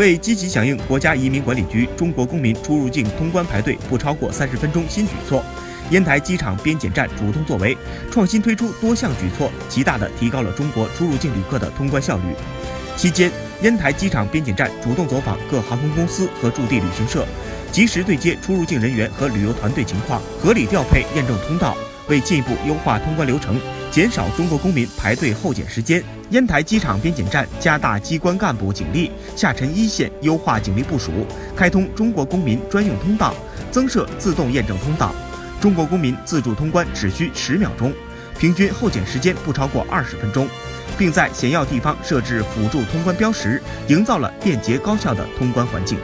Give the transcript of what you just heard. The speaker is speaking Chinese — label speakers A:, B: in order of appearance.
A: 为积极响应国家移民管理局中国公民出入境通关排队不超过三十分钟新举措，烟台机场边检站主动作为，创新推出多项举措，极大地提高了中国出入境旅客的通关效率。期间，烟台机场边检站主动走访各航空公司和驻地旅行社，及时对接出入境人员和旅游团队情况，合理调配验证通道。为进一步优化通关流程，减少中国公民排队候检时间，烟台机场边检站加大机关干部警力，下沉一线优化警力部署，开通中国公民专用通道，增设自动验证通道。中国公民自助通关只需十秒钟，平均候检时间不超过二十分钟，并在险要地方设置辅助通关标识，营造了便捷高效的通关环境。